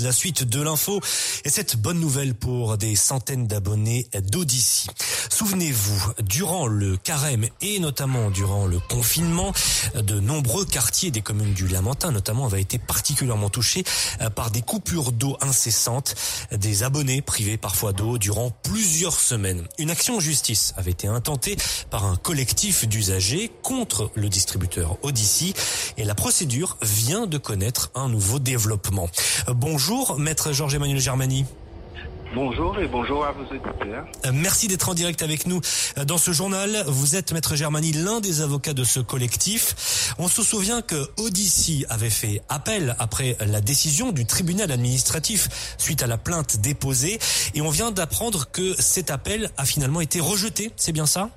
La suite de l'info et cette bonne nouvelle pour des centaines d'abonnés d'Odyssey. Souvenez-vous, durant le carême et notamment durant le confinement, de nombreux quartiers des communes du Lamentin notamment avaient été particulièrement touchés par des coupures d'eau incessantes, des abonnés privés parfois d'eau durant plusieurs semaines. Une action en justice avait été intentée par un collectif d'usagers contre le distributeur Odyssey et la procédure vient de connaître un nouveau développement. Bonjour, maître Georges-Emmanuel Germani. Bonjour et bonjour à vos écouteurs. Euh, merci d'être en direct avec nous euh, dans ce journal. Vous êtes, Maître Germani, l'un des avocats de ce collectif. On se souvient que Odyssey avait fait appel après la décision du tribunal administratif suite à la plainte déposée. Et on vient d'apprendre que cet appel a finalement été rejeté. C'est bien ça?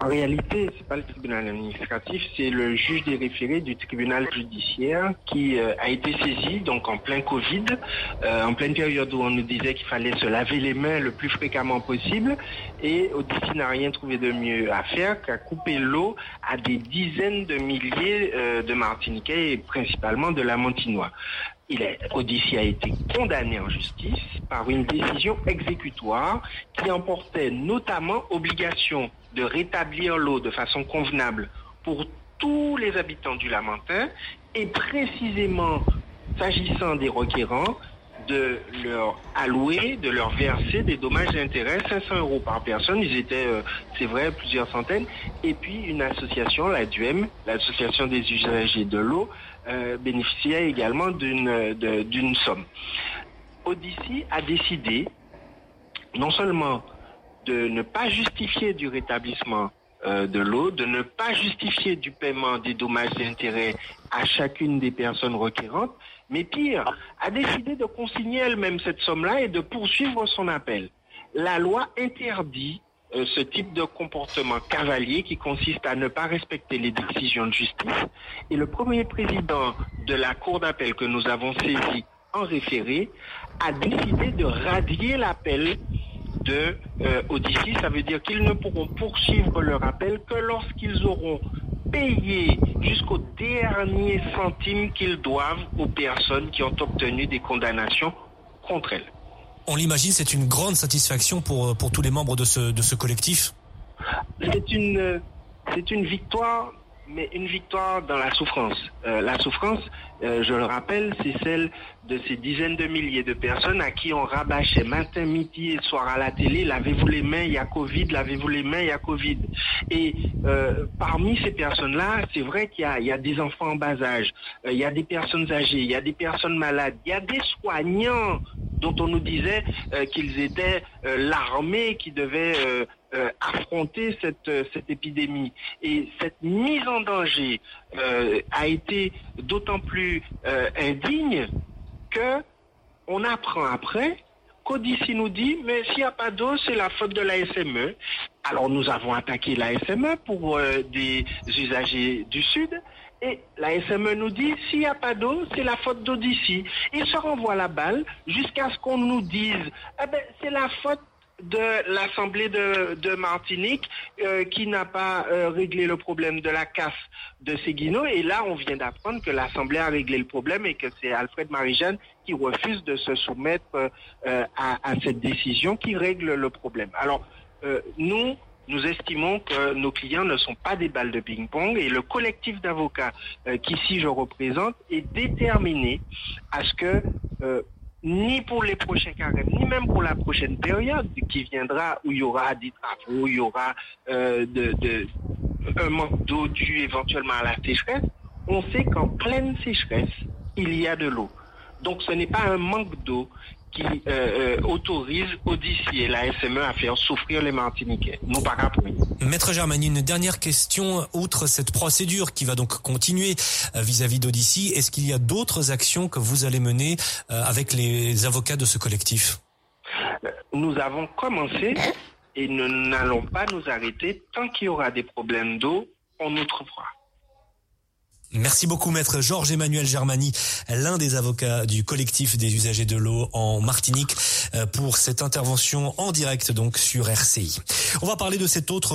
En réalité, c'est pas le tribunal administratif, c'est le juge des référés du tribunal judiciaire qui euh, a été saisi donc en plein Covid, euh, en pleine période où on nous disait qu'il fallait se laver les mains le plus fréquemment possible, et Odyssey n'a rien trouvé de mieux à faire qu'à couper l'eau à des dizaines de milliers euh, de Martiniquais et principalement de la Montinois. Il est, Odyssey a été condamné en justice par une décision exécutoire qui emportait notamment obligation de rétablir l'eau de façon convenable pour tous les habitants du Lamentin et précisément s'agissant des requérants, de leur allouer, de leur verser des dommages et intérêts, 500 euros par personne, ils étaient, euh, c'est vrai, plusieurs centaines, et puis une association, la DUEM, l'association des usagers de l'eau, euh, bénéficiait également d'une, d'une somme. Odyssey a décidé non seulement de ne pas justifier du rétablissement de l'eau, de ne pas justifier du paiement des dommages et intérêts à chacune des personnes requérantes, mais pire, a décidé de consigner elle-même cette somme-là et de poursuivre son appel. La loi interdit euh, ce type de comportement cavalier qui consiste à ne pas respecter les décisions de justice. Et le premier président de la Cour d'appel que nous avons saisi en référé a décidé de radier l'appel de euh. Ça veut dire qu'ils ne pourront poursuivre leur appel que lorsqu'ils auront payé jusqu'au dernier centime qu'ils doivent aux personnes qui ont obtenu des condamnations contre elles. On l'imagine, c'est une grande satisfaction pour, pour tous les membres de ce, de ce collectif C'est une, c'est une victoire mais une victoire dans la souffrance. Euh, la souffrance, euh, je le rappelle, c'est celle de ces dizaines de milliers de personnes à qui on rabâchait matin, midi et soir à la télé, lavez-vous les mains, il y a Covid, lavez-vous les mains, il y a Covid. Et euh, parmi ces personnes-là, c'est vrai qu'il y, y a, des enfants en bas âge, il y a des personnes âgées, il y a des personnes malades, il y a des soignants dont on nous disait qu'ils étaient l'armée qui devait euh, affronter cette, euh, épidémie. Et cette mise en danger euh, a été d'autant plus indigne que on apprend après qu'Odyssey nous dit, mais s'il n'y a pas d'eau, c'est la faute de la SME. Alors nous avons attaqué la SME pour des usagers du Sud. Et la SME nous dit, s'il n'y a pas d'eau, c'est la faute d'Odyssey. Il se renvoie la balle jusqu'à ce qu'on nous dise, eh ben, c'est la faute de l'Assemblée de, Martinique euh, qui n'a pas euh, réglé le problème de la casse de Séguino. Et là, on vient d'apprendre que l'Assemblée a réglé le problème et que c'est Alfred Marie-Jeanne qui refuse de se soumettre euh, à, à, cette décision qui règle le problème. Alors, nous, nous estimons que nos clients ne sont pas des balles de ping-pong et le collectif d'avocats qu'ici je représente est déterminé à ce que ni pour les prochains carèmes, ni même pour la prochaine période qui viendra où il y aura des travaux, où il y aura euh, de, de, un manque d'eau dû éventuellement à la sécheresse, on sait qu'en pleine sécheresse, il y a de l'eau. Donc ce n'est pas un manque d'eau qui euh, euh, autorise Odyssey et la SME à faire souffrir les Martiniquais. Non pas Maître Germani, une dernière question. Outre cette procédure qui va donc continuer euh, vis-à-vis d'Odyssey, est-ce qu'il y a d'autres actions que vous allez mener avec les avocats de ce collectif? Nous avons commencé et nous n'allons pas nous arrêter tant qu'il y aura des problèmes d'eau, on nous trouvera. Merci beaucoup maître Georges Emmanuel Germani, l'un des avocats du collectif des usagers de l'eau en Martinique euh, pour cette intervention en direct donc sur RCI. On va parler de cette autre